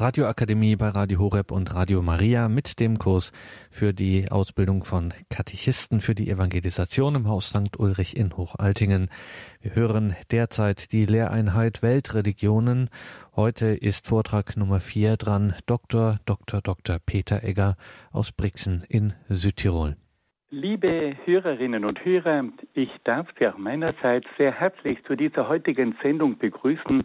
Radioakademie bei Radio Horeb und Radio Maria mit dem Kurs für die Ausbildung von Katechisten für die Evangelisation im Haus St. Ulrich in Hochaltingen. Wir hören derzeit die Lehreinheit Weltreligionen. Heute ist Vortrag Nummer vier dran Dr. Dr. Dr. Peter Egger aus Brixen in Südtirol. Liebe Hörerinnen und Hörer, ich darf Sie auch meinerseits sehr herzlich zu dieser heutigen Sendung begrüßen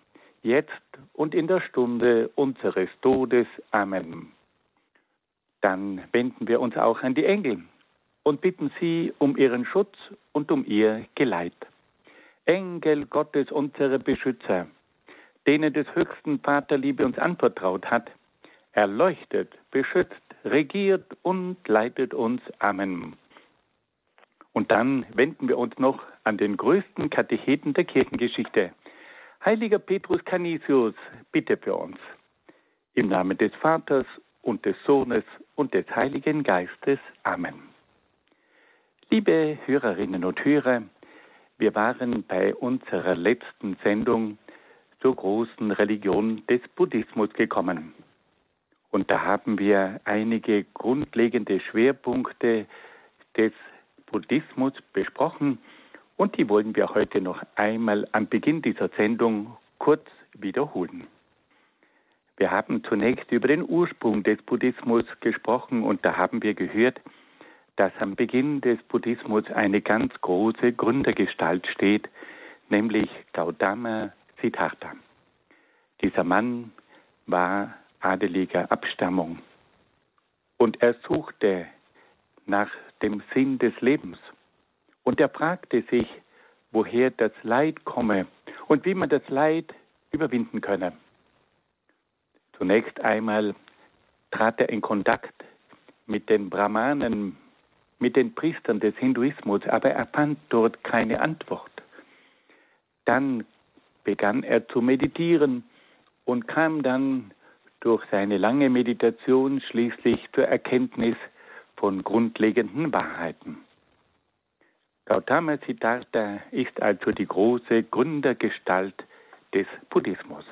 jetzt und in der Stunde unseres Todes. Amen. Dann wenden wir uns auch an die Engel und bitten sie um ihren Schutz und um ihr Geleit. Engel Gottes, unsere Beschützer, denen des höchsten Vaterliebe uns anvertraut hat, erleuchtet, beschützt, regiert und leitet uns. Amen. Und dann wenden wir uns noch an den größten Katecheten der Kirchengeschichte, Heiliger Petrus Canisius, bitte für uns. Im Namen des Vaters und des Sohnes und des Heiligen Geistes. Amen. Liebe Hörerinnen und Hörer, wir waren bei unserer letzten Sendung zur großen Religion des Buddhismus gekommen. Und da haben wir einige grundlegende Schwerpunkte des Buddhismus besprochen und die wollen wir heute noch einmal am Beginn dieser Sendung kurz wiederholen. Wir haben zunächst über den Ursprung des Buddhismus gesprochen und da haben wir gehört, dass am Beginn des Buddhismus eine ganz große Gründergestalt steht, nämlich Gautama Siddhartha. Dieser Mann war adeliger Abstammung und er suchte nach dem Sinn des Lebens und er fragte sich, woher das Leid komme und wie man das Leid überwinden könne. Zunächst einmal trat er in Kontakt mit den Brahmanen, mit den Priestern des Hinduismus, aber er fand dort keine Antwort. Dann begann er zu meditieren und kam dann durch seine lange Meditation schließlich zur Erkenntnis von grundlegenden Wahrheiten. Gautama Siddhartha ist also die große Gründergestalt des Buddhismus.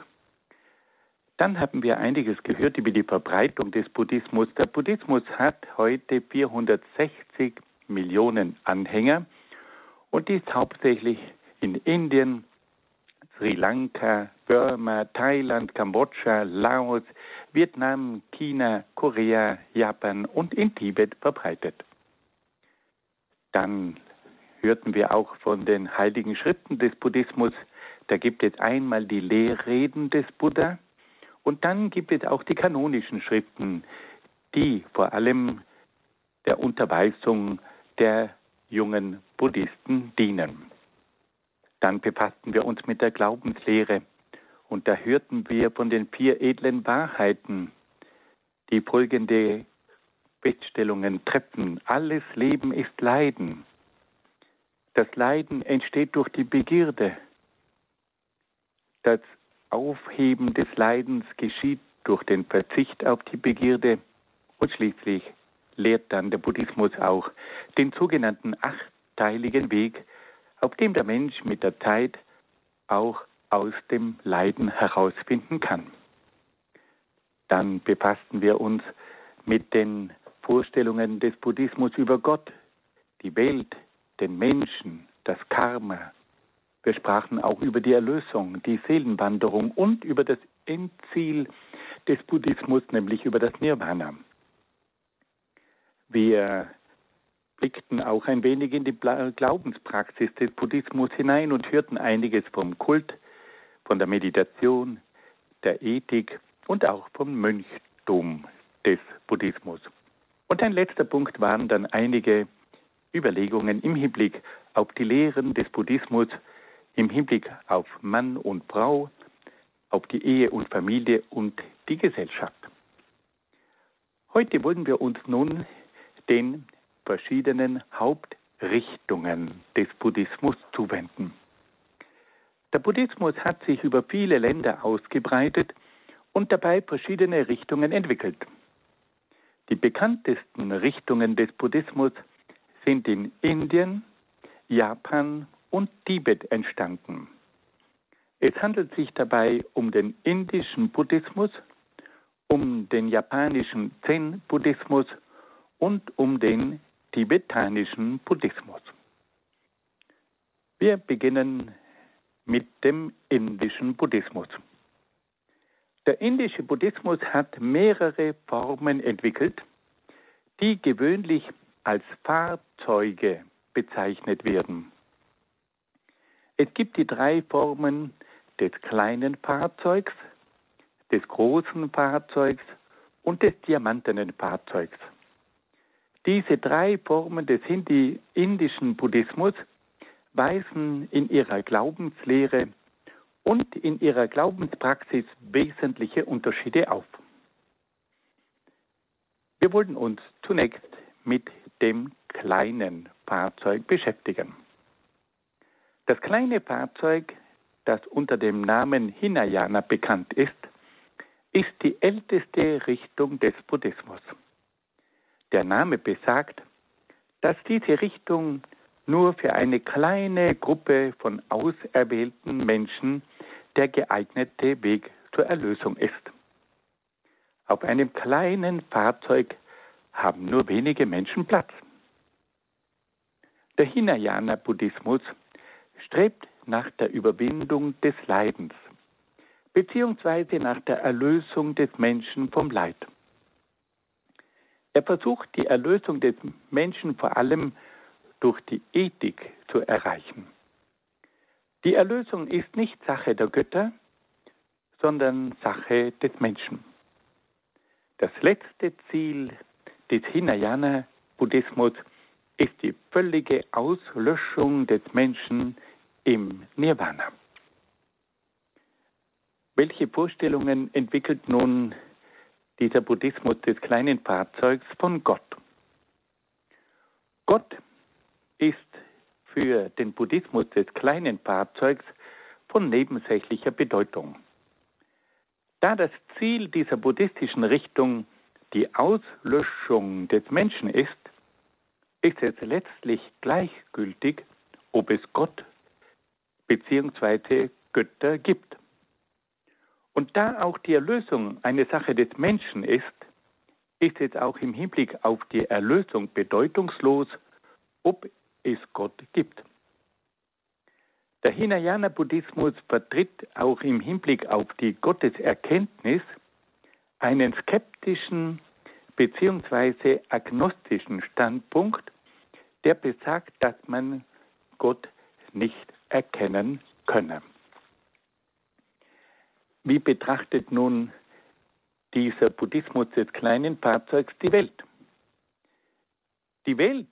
Dann haben wir einiges gehört über die Verbreitung des Buddhismus. Der Buddhismus hat heute 460 Millionen Anhänger und ist hauptsächlich in Indien, Sri Lanka, Burma, Thailand, Kambodscha, Laos, Vietnam, China, Korea, Japan und in Tibet verbreitet. Dann hörten wir auch von den heiligen Schriften des Buddhismus. Da gibt es einmal die Lehrreden des Buddha und dann gibt es auch die kanonischen Schriften, die vor allem der Unterweisung der jungen Buddhisten dienen. Dann befassten wir uns mit der Glaubenslehre und da hörten wir von den vier edlen Wahrheiten, die folgende Feststellungen treffen. Alles Leben ist Leiden. Das Leiden entsteht durch die Begierde. Das Aufheben des Leidens geschieht durch den Verzicht auf die Begierde und schließlich lehrt dann der Buddhismus auch den sogenannten achteiligen Weg, auf dem der Mensch mit der Zeit auch aus dem Leiden herausfinden kann. Dann befassten wir uns mit den Vorstellungen des Buddhismus über Gott, die Welt, den Menschen, das Karma. Wir sprachen auch über die Erlösung, die Seelenwanderung und über das Endziel des Buddhismus, nämlich über das Nirvana. Wir blickten auch ein wenig in die Glaubenspraxis des Buddhismus hinein und hörten einiges vom Kult, von der Meditation, der Ethik und auch vom Mönchtum des Buddhismus. Und ein letzter Punkt waren dann einige Überlegungen im Hinblick auf die Lehren des Buddhismus, im Hinblick auf Mann und Frau, auf die Ehe und Familie und die Gesellschaft. Heute wollen wir uns nun den verschiedenen Hauptrichtungen des Buddhismus zuwenden. Der Buddhismus hat sich über viele Länder ausgebreitet und dabei verschiedene Richtungen entwickelt. Die bekanntesten Richtungen des Buddhismus sind in Indien, Japan und Tibet entstanden. Es handelt sich dabei um den indischen Buddhismus, um den japanischen Zen-Buddhismus und um den tibetanischen Buddhismus. Wir beginnen mit dem indischen Buddhismus. Der indische Buddhismus hat mehrere Formen entwickelt, die gewöhnlich als Fahrzeuge bezeichnet werden. Es gibt die drei Formen des kleinen Fahrzeugs, des großen Fahrzeugs und des diamantenen Fahrzeugs. Diese drei Formen des indischen Buddhismus weisen in ihrer Glaubenslehre und in ihrer Glaubenspraxis wesentliche Unterschiede auf. Wir wollen uns zunächst mit dem kleinen Fahrzeug beschäftigen. Das kleine Fahrzeug, das unter dem Namen Hinayana bekannt ist, ist die älteste Richtung des Buddhismus. Der Name besagt, dass diese Richtung nur für eine kleine Gruppe von auserwählten Menschen der geeignete Weg zur Erlösung ist. Auf einem kleinen Fahrzeug haben nur wenige Menschen Platz. Der Hinayana-Buddhismus strebt nach der Überwindung des Leidens beziehungsweise nach der Erlösung des Menschen vom Leid. Er versucht die Erlösung des Menschen vor allem durch die Ethik zu erreichen. Die Erlösung ist nicht Sache der Götter, sondern Sache des Menschen. Das letzte Ziel des Hinayana-Buddhismus ist die völlige Auslöschung des Menschen im Nirvana. Welche Vorstellungen entwickelt nun dieser Buddhismus des kleinen Fahrzeugs von Gott? Gott ist für den Buddhismus des kleinen Fahrzeugs von nebensächlicher Bedeutung. Da das Ziel dieser buddhistischen Richtung die Auslöschung des Menschen ist, ist es letztlich gleichgültig, ob es Gott bzw. Götter gibt. Und da auch die Erlösung eine Sache des Menschen ist, ist es auch im Hinblick auf die Erlösung bedeutungslos, ob es Gott gibt. Der Hinayana-Buddhismus vertritt auch im Hinblick auf die Gotteserkenntnis einen skeptischen bzw. agnostischen Standpunkt, der besagt, dass man Gott nicht erkennen könne. Wie betrachtet nun dieser Buddhismus des kleinen Fahrzeugs die Welt? Die Welt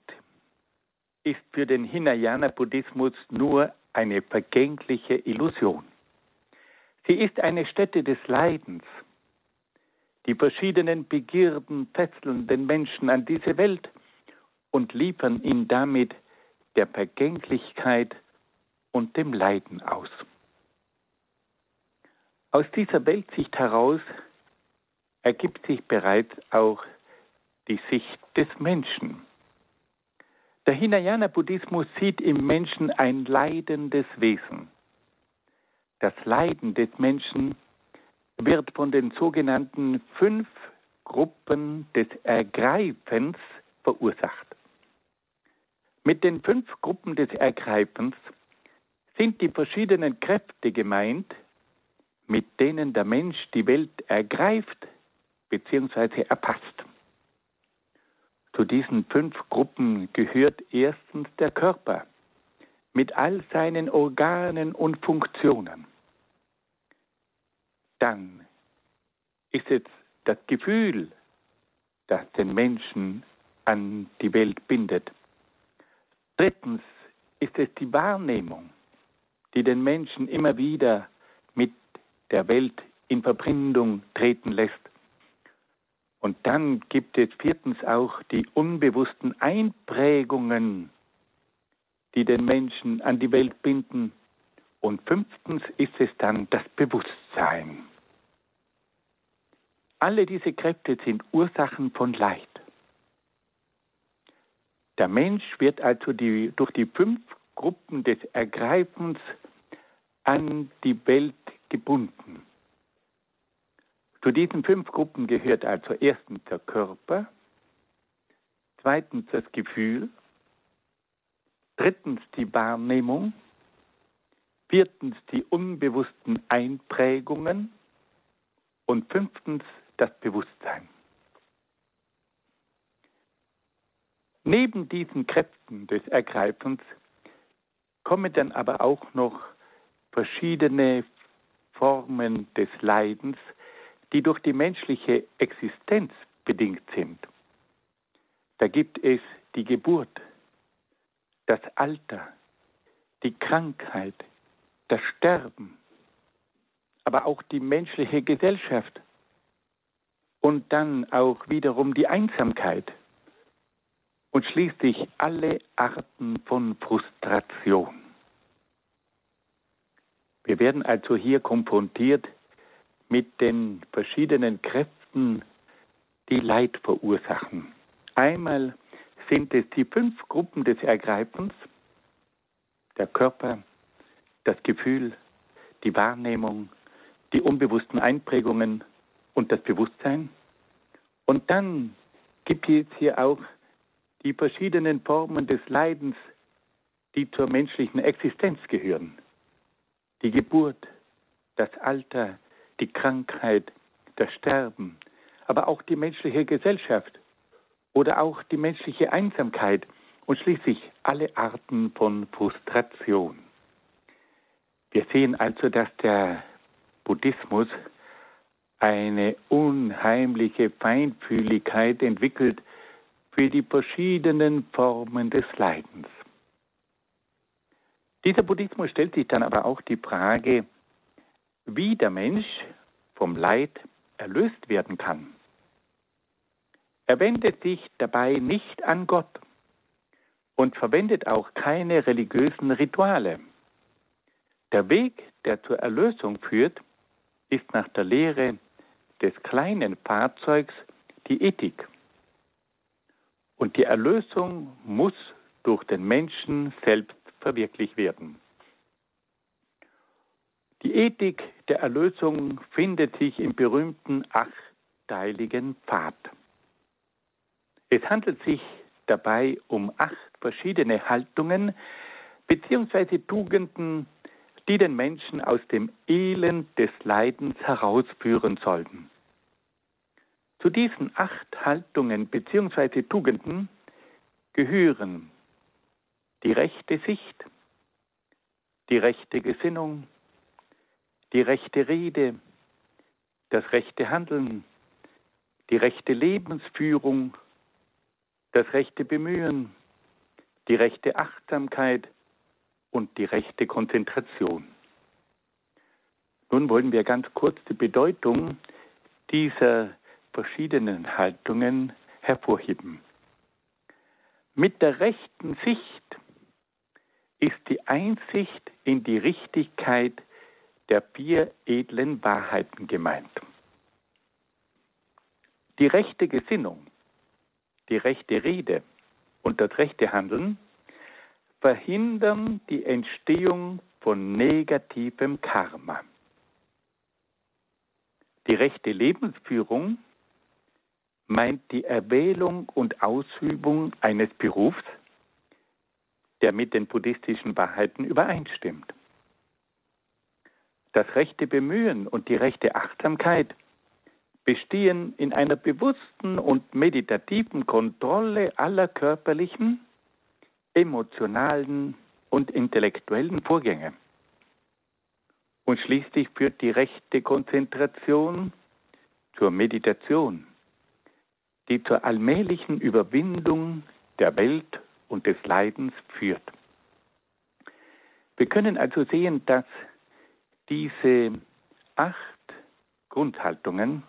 ist für den Hinayana-Buddhismus nur eine vergängliche Illusion. Sie ist eine Stätte des Leidens. Die verschiedenen Begierden fesseln den Menschen an diese Welt und liefern ihn damit der Vergänglichkeit und dem Leiden aus. Aus dieser Weltsicht heraus ergibt sich bereits auch die Sicht des Menschen. Der Hinayana-Buddhismus sieht im Menschen ein leidendes Wesen. Das Leiden des Menschen wird von den sogenannten fünf Gruppen des Ergreifens verursacht. Mit den fünf Gruppen des Ergreifens sind die verschiedenen Kräfte gemeint, mit denen der Mensch die Welt ergreift bzw. erpasst. Zu diesen fünf Gruppen gehört erstens der Körper mit all seinen Organen und Funktionen. Dann ist es das Gefühl, das den Menschen an die Welt bindet. Drittens ist es die Wahrnehmung, die den Menschen immer wieder mit der Welt in Verbindung treten lässt. Und dann gibt es viertens auch die unbewussten Einprägungen, die den Menschen an die Welt binden. Und fünftens ist es dann das Bewusstsein. Alle diese Kräfte sind Ursachen von Leid. Der Mensch wird also die, durch die fünf Gruppen des Ergreifens an die Welt gebunden. Zu diesen fünf Gruppen gehört also erstens der Körper, zweitens das Gefühl, drittens die Wahrnehmung, viertens die unbewussten Einprägungen und fünftens das Bewusstsein. Neben diesen Kräften des Ergreifens kommen dann aber auch noch verschiedene Formen des Leidens, die durch die menschliche Existenz bedingt sind. Da gibt es die Geburt, das Alter, die Krankheit, das Sterben, aber auch die menschliche Gesellschaft und dann auch wiederum die Einsamkeit und schließlich alle Arten von Frustration. Wir werden also hier konfrontiert mit den verschiedenen Kräften, die Leid verursachen. Einmal sind es die fünf Gruppen des Ergreifens, der Körper, das Gefühl, die Wahrnehmung, die unbewussten Einprägungen und das Bewusstsein. Und dann gibt es hier auch die verschiedenen Formen des Leidens, die zur menschlichen Existenz gehören. Die Geburt, das Alter, die Krankheit, das Sterben, aber auch die menschliche Gesellschaft oder auch die menschliche Einsamkeit und schließlich alle Arten von Frustration. Wir sehen also, dass der Buddhismus eine unheimliche Feinfühligkeit entwickelt für die verschiedenen Formen des Leidens. Dieser Buddhismus stellt sich dann aber auch die Frage, wie der Mensch vom Leid erlöst werden kann. Er wendet sich dabei nicht an Gott und verwendet auch keine religiösen Rituale. Der Weg, der zur Erlösung führt, ist nach der Lehre des kleinen Fahrzeugs die Ethik. Und die Erlösung muss durch den Menschen selbst verwirklicht werden. Die Ethik der Erlösung findet sich im berühmten achteiligen Pfad. Es handelt sich dabei um acht verschiedene Haltungen bzw. Tugenden, die den Menschen aus dem Elend des Leidens herausführen sollten. Zu diesen acht Haltungen bzw. Tugenden gehören die rechte Sicht, die rechte Gesinnung, die rechte Rede, das rechte Handeln, die rechte Lebensführung, das rechte Bemühen, die rechte Achtsamkeit, und die rechte Konzentration. Nun wollen wir ganz kurz die Bedeutung dieser verschiedenen Haltungen hervorheben. Mit der rechten Sicht ist die Einsicht in die Richtigkeit der vier edlen Wahrheiten gemeint. Die rechte Gesinnung, die rechte Rede und das rechte Handeln verhindern die Entstehung von negativem Karma. Die rechte Lebensführung meint die Erwählung und Ausübung eines Berufs, der mit den buddhistischen Wahrheiten übereinstimmt. Das rechte Bemühen und die rechte Achtsamkeit bestehen in einer bewussten und meditativen Kontrolle aller körperlichen, emotionalen und intellektuellen Vorgänge. Und schließlich führt die rechte Konzentration zur Meditation, die zur allmählichen Überwindung der Welt und des Leidens führt. Wir können also sehen, dass diese acht Grundhaltungen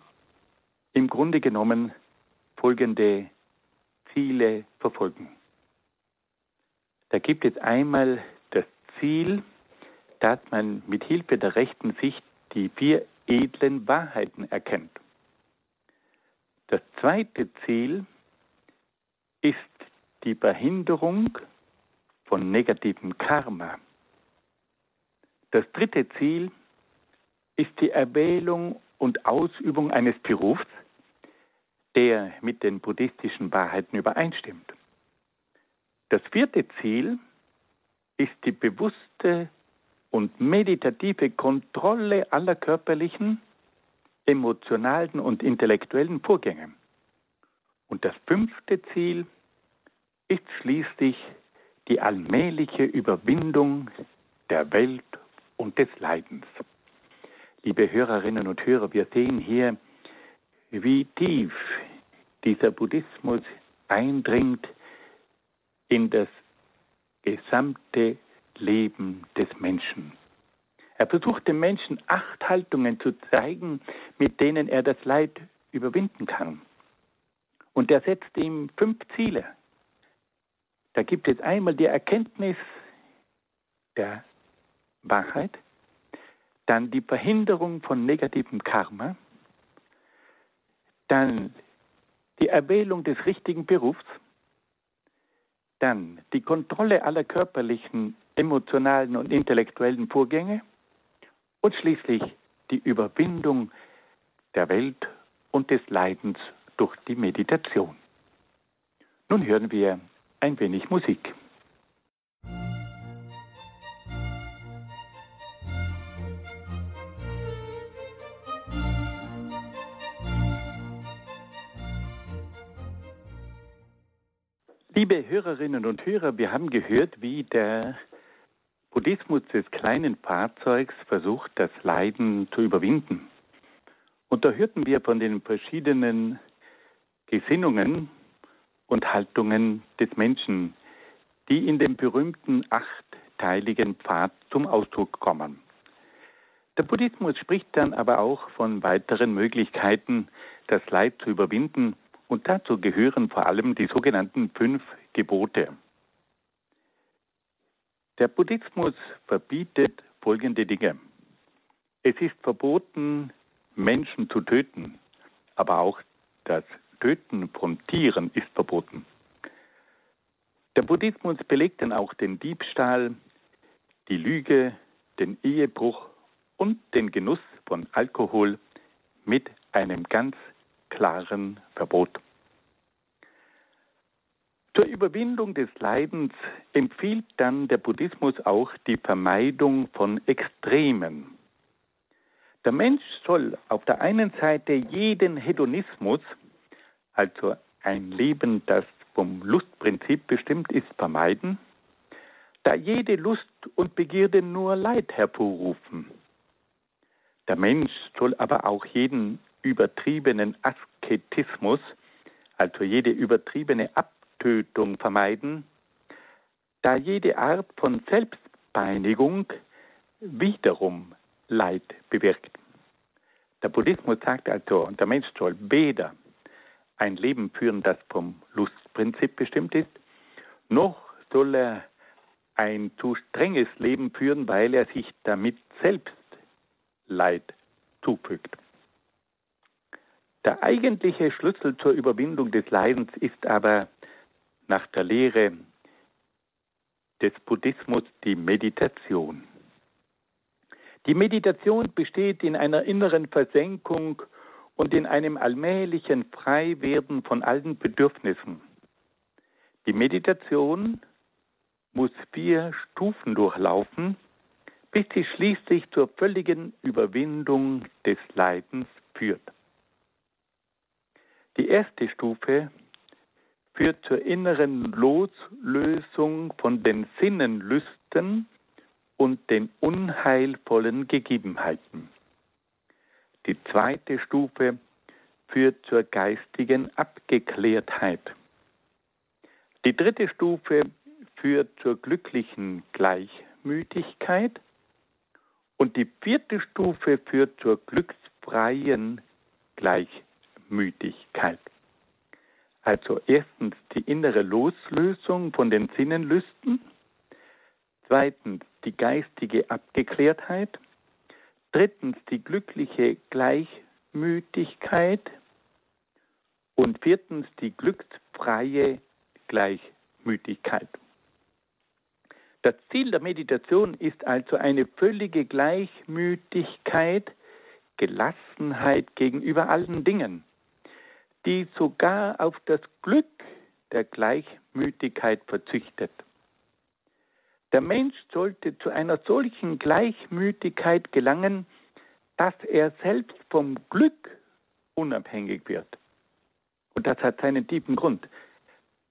im Grunde genommen folgende Ziele verfolgen. Da gibt es einmal das Ziel, dass man mit Hilfe der rechten Sicht die vier edlen Wahrheiten erkennt. Das zweite Ziel ist die Verhinderung von negativem Karma. Das dritte Ziel ist die Erwählung und Ausübung eines Berufs, der mit den buddhistischen Wahrheiten übereinstimmt. Das vierte Ziel ist die bewusste und meditative Kontrolle aller körperlichen, emotionalen und intellektuellen Vorgänge. Und das fünfte Ziel ist schließlich die allmähliche Überwindung der Welt und des Leidens. Liebe Hörerinnen und Hörer, wir sehen hier, wie tief dieser Buddhismus eindringt in das gesamte Leben des Menschen. Er versucht dem Menschen acht Haltungen zu zeigen, mit denen er das Leid überwinden kann. Und er setzt ihm fünf Ziele. Da gibt es einmal die Erkenntnis der Wahrheit, dann die Verhinderung von negativem Karma, dann die Erwählung des richtigen Berufs, dann die Kontrolle aller körperlichen, emotionalen und intellektuellen Vorgänge und schließlich die Überwindung der Welt und des Leidens durch die Meditation. Nun hören wir ein wenig Musik. Liebe Hörerinnen und Hörer, wir haben gehört, wie der Buddhismus des kleinen Fahrzeugs versucht, das Leiden zu überwinden. Und da hörten wir von den verschiedenen Gesinnungen und Haltungen des Menschen, die in dem berühmten achtteiligen Pfad zum Ausdruck kommen. Der Buddhismus spricht dann aber auch von weiteren Möglichkeiten, das Leid zu überwinden und dazu gehören vor allem die sogenannten fünf Gebote. Der Buddhismus verbietet folgende Dinge. Es ist verboten, Menschen zu töten, aber auch das Töten von Tieren ist verboten. Der Buddhismus belegt dann auch den Diebstahl, die Lüge, den Ehebruch und den Genuss von Alkohol mit einem ganz klaren Verbot. Zur Überwindung des Leidens empfiehlt dann der Buddhismus auch die Vermeidung von Extremen. Der Mensch soll auf der einen Seite jeden Hedonismus, also ein Leben, das vom Lustprinzip bestimmt ist, vermeiden, da jede Lust und Begierde nur Leid hervorrufen. Der Mensch soll aber auch jeden übertriebenen Asketismus, also jede übertriebene Abtötung vermeiden, da jede Art von Selbstpeinigung wiederum Leid bewirkt. Der Buddhismus sagt also, der Mensch soll weder ein Leben führen, das vom Lustprinzip bestimmt ist, noch soll er ein zu strenges Leben führen, weil er sich damit selbst Leid zufügt. Der eigentliche Schlüssel zur Überwindung des Leidens ist aber nach der Lehre des Buddhismus die Meditation. Die Meditation besteht in einer inneren Versenkung und in einem allmählichen Freiwerden von allen Bedürfnissen. Die Meditation muss vier Stufen durchlaufen, bis sie schließlich zur völligen Überwindung des Leidens führt. Die erste Stufe führt zur inneren Loslösung von den Sinnenlüsten und den unheilvollen Gegebenheiten. Die zweite Stufe führt zur geistigen Abgeklärtheit. Die dritte Stufe führt zur glücklichen Gleichmütigkeit und die vierte Stufe führt zur glücksfreien Gleichmütigkeit. Also erstens die innere Loslösung von den Sinnenlüsten, zweitens die geistige Abgeklärtheit, drittens die glückliche Gleichmütigkeit. Und viertens die glücksfreie Gleichmütigkeit. Das Ziel der Meditation ist also eine völlige Gleichmütigkeit, Gelassenheit gegenüber allen Dingen, die sogar auf das Glück der Gleichmütigkeit verzichtet. Der Mensch sollte zu einer solchen Gleichmütigkeit gelangen, dass er selbst vom Glück unabhängig wird. Und das hat seinen tiefen Grund.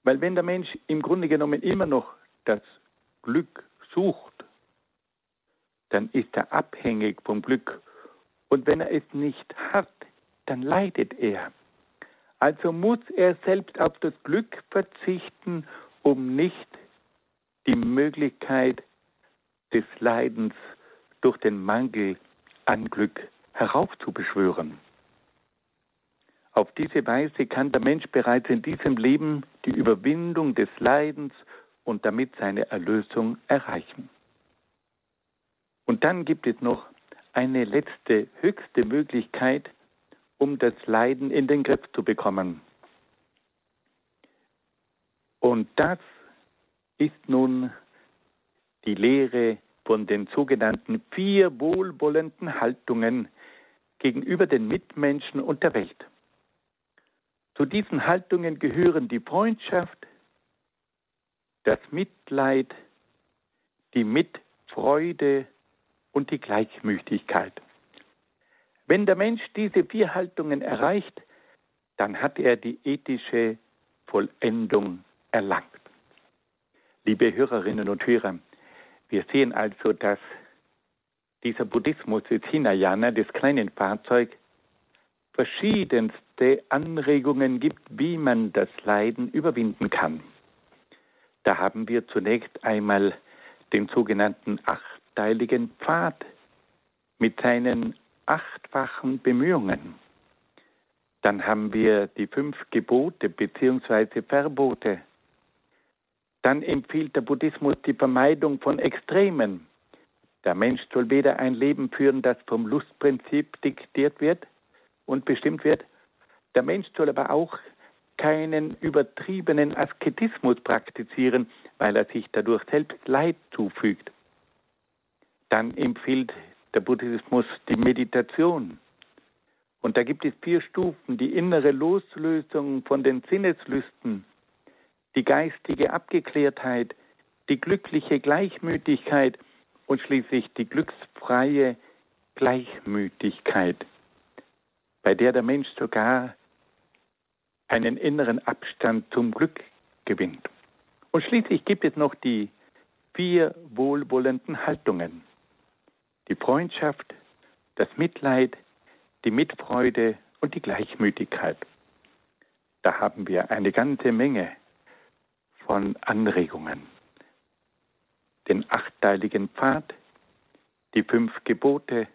Weil wenn der Mensch im Grunde genommen immer noch das Glück sucht, dann ist er abhängig vom Glück. Und wenn er es nicht hat, dann leidet er. Also muss er selbst auf das Glück verzichten, um nicht die Möglichkeit des Leidens durch den Mangel an Glück heraufzubeschwören. Auf diese Weise kann der Mensch bereits in diesem Leben die Überwindung des Leidens und damit seine Erlösung erreichen. Und dann gibt es noch eine letzte, höchste Möglichkeit, um das Leiden in den Griff zu bekommen. Und das ist nun die Lehre von den sogenannten vier wohlwollenden Haltungen gegenüber den Mitmenschen und der Welt. Zu diesen Haltungen gehören die Freundschaft, das Mitleid, die Mitfreude und die Gleichmütigkeit. Wenn der Mensch diese vier Haltungen erreicht, dann hat er die ethische Vollendung erlangt. Liebe Hörerinnen und Hörer, wir sehen also, dass dieser Buddhismus des Hinayana, des kleinen Fahrzeugs, verschiedenste Anregungen gibt, wie man das Leiden überwinden kann. Da haben wir zunächst einmal den sogenannten achteiligen Pfad mit seinen achtfachen Bemühungen. Dann haben wir die fünf Gebote bzw. Verbote. Dann empfiehlt der Buddhismus die Vermeidung von Extremen. Der Mensch soll weder ein Leben führen, das vom Lustprinzip diktiert wird und bestimmt wird. Der Mensch soll aber auch keinen übertriebenen Asketismus praktizieren, weil er sich dadurch selbst Leid zufügt. Dann empfiehlt der Buddhismus die Meditation. Und da gibt es vier Stufen, die innere Loslösung von den Sinneslüsten, die geistige Abgeklärtheit, die glückliche Gleichmütigkeit und schließlich die glücksfreie Gleichmütigkeit, bei der der Mensch sogar einen inneren Abstand zum Glück gewinnt. Und schließlich gibt es noch die vier wohlwollenden Haltungen die Freundschaft, das Mitleid, die Mitfreude und die Gleichmütigkeit. Da haben wir eine ganze Menge von Anregungen. Den achteiligen Pfad, die fünf Gebote,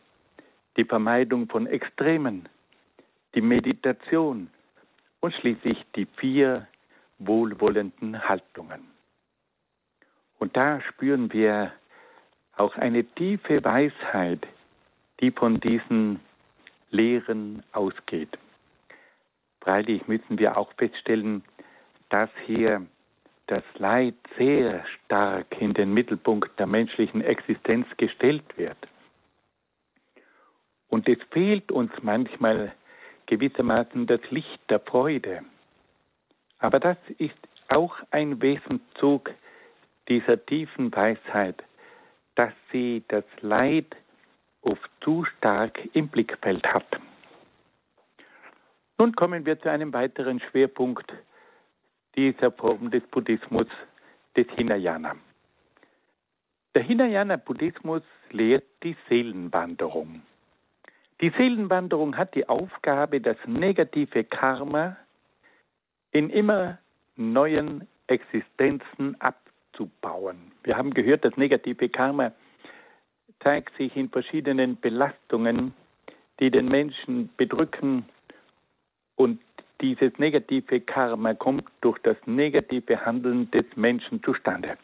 die Vermeidung von Extremen, die Meditation und schließlich die vier wohlwollenden Haltungen. Und da spüren wir auch eine tiefe Weisheit, die von diesen Lehren ausgeht. Freilich müssen wir auch feststellen, dass hier das Leid sehr stark in den Mittelpunkt der menschlichen Existenz gestellt wird. Und es fehlt uns manchmal gewissermaßen das Licht der Freude. Aber das ist auch ein Wesenzug dieser tiefen Weisheit, dass sie das Leid oft zu stark im Blickfeld hat. Nun kommen wir zu einem weiteren Schwerpunkt dieser Form des Buddhismus, des Hinayana. Der Hinayana-Buddhismus lehrt die Seelenwanderung. Die Seelenwanderung hat die Aufgabe, das negative Karma in immer neuen Existenzen abzubauen. Wir haben gehört, das negative Karma zeigt sich in verschiedenen Belastungen, die den Menschen bedrücken und dieses negative Karma kommt durch das negative Handeln des Menschen zustande.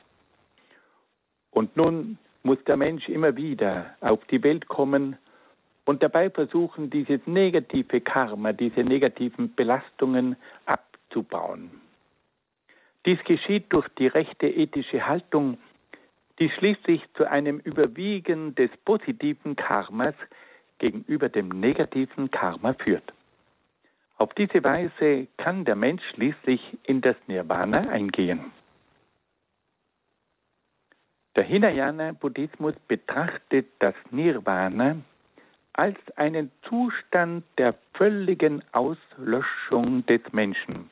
Und nun muss der Mensch immer wieder auf die Welt kommen und dabei versuchen, dieses negative Karma, diese negativen Belastungen abzubauen. Dies geschieht durch die rechte ethische Haltung, die schließlich zu einem Überwiegen des positiven Karmas gegenüber dem negativen Karma führt. Auf diese Weise kann der Mensch schließlich in das Nirvana eingehen. Der Hinayana-Buddhismus betrachtet das Nirvana als einen Zustand der völligen Auslöschung des Menschen.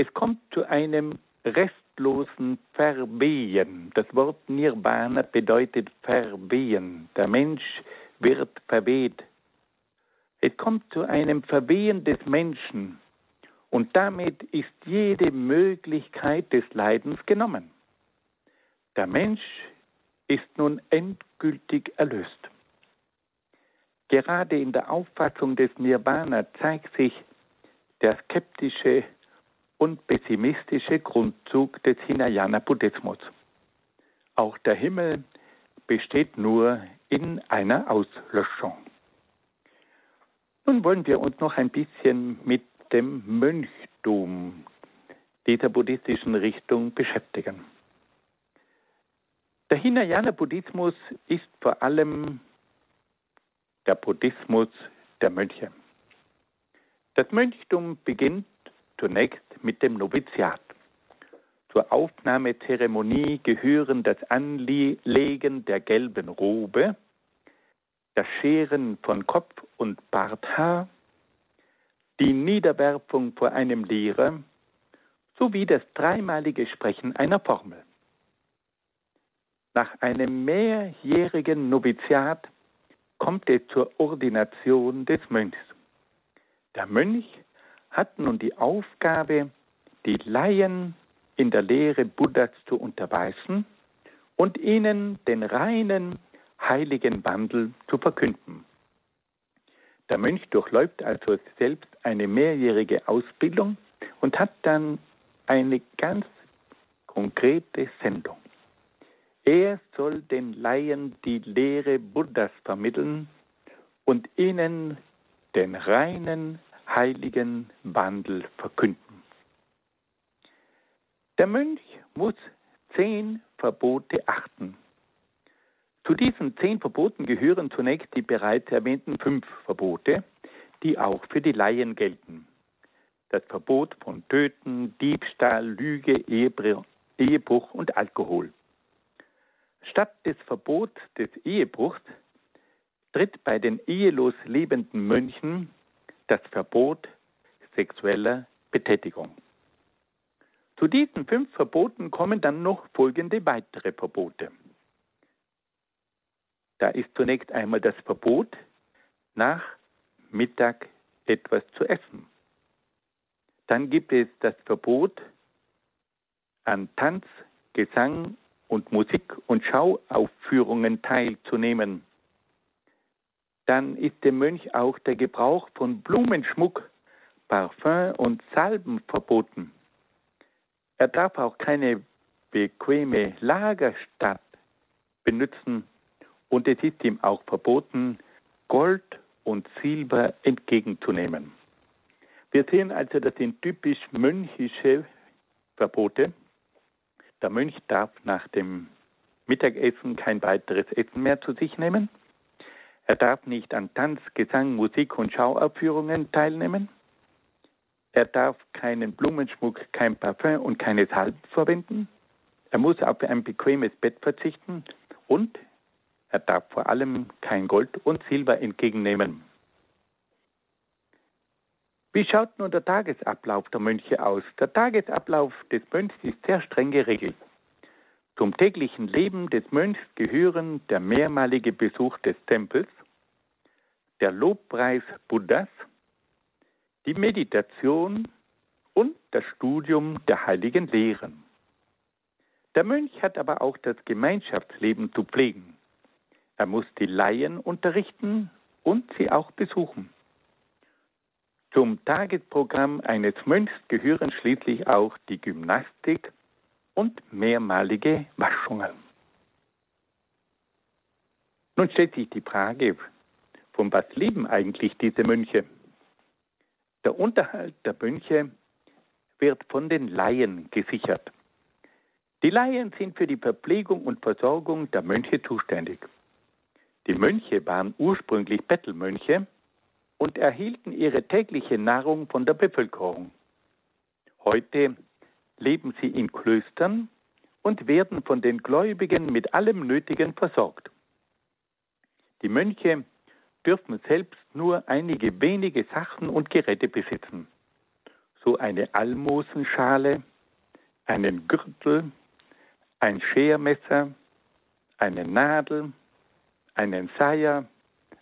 Es kommt zu einem restlosen Verwehen. Das Wort Nirvana bedeutet Verwehen. Der Mensch wird verweht. Es kommt zu einem Verwehen des Menschen und damit ist jede Möglichkeit des Leidens genommen. Der Mensch ist nun endgültig erlöst. Gerade in der Auffassung des Nirvana zeigt sich der skeptische und pessimistische Grundzug des Hinayana-Buddhismus. Auch der Himmel besteht nur in einer Auslöschung. Nun wollen wir uns noch ein bisschen mit dem Mönchtum dieser buddhistischen Richtung beschäftigen. Der Hinayana-Buddhismus ist vor allem der Buddhismus der Mönche. Das Mönchtum beginnt zunächst mit dem Noviziat. Zur Aufnahmezeremonie gehören das Anlegen der gelben Robe, das Scheren von Kopf und Barthaar, die Niederwerfung vor einem Lehrer sowie das dreimalige Sprechen einer Formel. Nach einem mehrjährigen Noviziat kommt es zur Ordination des Mönchs. Der Mönch hat nun die Aufgabe, die Laien in der Lehre Buddhas zu unterweisen und ihnen den reinen, heiligen Wandel zu verkünden. Der Mönch durchläuft also selbst eine mehrjährige Ausbildung und hat dann eine ganz konkrete Sendung. Er soll den Laien die Lehre Buddhas vermitteln und ihnen den reinen, heiligen Wandel verkünden. Der Mönch muss zehn Verbote achten. Zu diesen zehn Verboten gehören zunächst die bereits erwähnten fünf Verbote, die auch für die Laien gelten. Das Verbot von Töten, Diebstahl, Lüge, Ehebruch und Alkohol. Statt des Verbots des Ehebruchs tritt bei den ehelos lebenden Mönchen das Verbot sexueller Betätigung. Zu diesen fünf Verboten kommen dann noch folgende weitere Verbote. Da ist zunächst einmal das Verbot, nach Mittag etwas zu essen. Dann gibt es das Verbot, an Tanz, Gesang und Musik- und Schauaufführungen teilzunehmen. Dann ist dem Mönch auch der Gebrauch von Blumenschmuck, Parfüm und Salben verboten. Er darf auch keine bequeme Lagerstadt benutzen und es ist ihm auch verboten, Gold und Silber entgegenzunehmen. Wir sehen also, das sind typisch mönchische Verbote. Der Mönch darf nach dem Mittagessen kein weiteres Essen mehr zu sich nehmen. Er darf nicht an Tanz, Gesang, Musik und Schauaufführungen teilnehmen. Er darf keinen Blumenschmuck, kein Parfüm und keine Salben verwenden. Er muss auf ein bequemes Bett verzichten und er darf vor allem kein Gold und Silber entgegennehmen. Wie schaut nun der Tagesablauf der Mönche aus? Der Tagesablauf des Mönchs ist sehr streng geregelt. Zum täglichen Leben des Mönchs gehören der mehrmalige Besuch des Tempels, der Lobpreis Buddhas, die Meditation und das Studium der heiligen Lehren. Der Mönch hat aber auch das Gemeinschaftsleben zu pflegen. Er muss die Laien unterrichten und sie auch besuchen. Zum Tagesprogramm eines Mönchs gehören schließlich auch die Gymnastik, und mehrmalige Waschungen. Nun stellt sich die Frage, von was leben eigentlich diese Mönche? Der Unterhalt der Mönche wird von den Laien gesichert. Die Laien sind für die Verpflegung und Versorgung der Mönche zuständig. Die Mönche waren ursprünglich Bettelmönche und erhielten ihre tägliche Nahrung von der Bevölkerung. Heute leben sie in Klöstern und werden von den Gläubigen mit allem Nötigen versorgt. Die Mönche dürfen selbst nur einige wenige Sachen und Geräte besitzen, so eine Almosenschale, einen Gürtel, ein Schermesser, eine Nadel, einen Seier,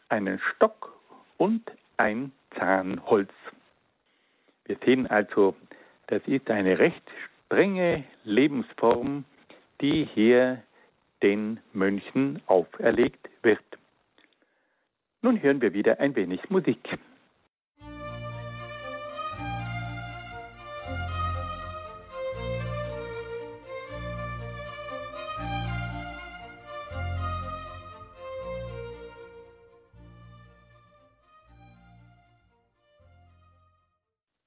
einen Stock und ein Zahnholz. Wir sehen also, das ist eine recht strenge Lebensform, die hier den Mönchen auferlegt wird. Nun hören wir wieder ein wenig Musik.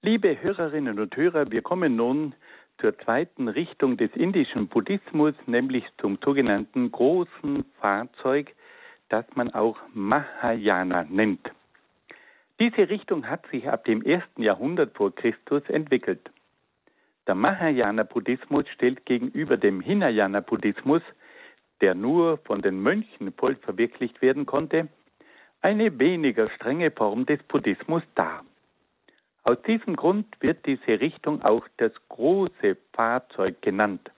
Liebe Hörerinnen und Hörer, wir kommen nun zur zweiten Richtung des indischen Buddhismus, nämlich zum sogenannten großen Fahrzeug, das man auch Mahayana nennt. Diese Richtung hat sich ab dem ersten Jahrhundert vor Christus entwickelt. Der Mahayana-Buddhismus stellt gegenüber dem Hinayana-Buddhismus, der nur von den Mönchen voll verwirklicht werden konnte, eine weniger strenge Form des Buddhismus dar. Aus diesem Grund wird diese Richtung auch das große Fahrzeug genannt.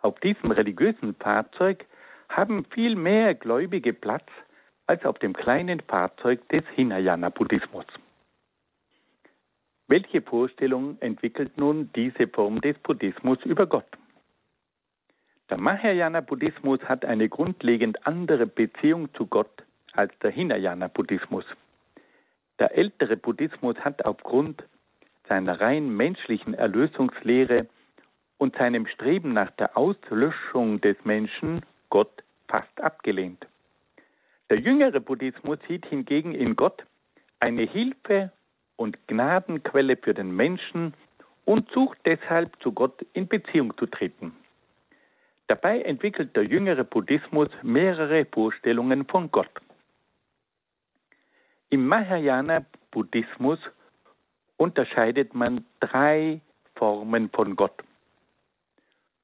Auf diesem religiösen Fahrzeug haben viel mehr Gläubige Platz als auf dem kleinen Fahrzeug des Hinayana-Buddhismus. Welche Vorstellung entwickelt nun diese Form des Buddhismus über Gott? Der Mahayana-Buddhismus hat eine grundlegend andere Beziehung zu Gott als der Hinayana-Buddhismus. Der ältere Buddhismus hat aufgrund seiner rein menschlichen Erlösungslehre und seinem Streben nach der Auslöschung des Menschen Gott fast abgelehnt. Der jüngere Buddhismus sieht hingegen in Gott eine Hilfe und Gnadenquelle für den Menschen und sucht deshalb zu Gott in Beziehung zu treten. Dabei entwickelt der jüngere Buddhismus mehrere Vorstellungen von Gott. Im Mahayana-Buddhismus unterscheidet man drei Formen von Gott.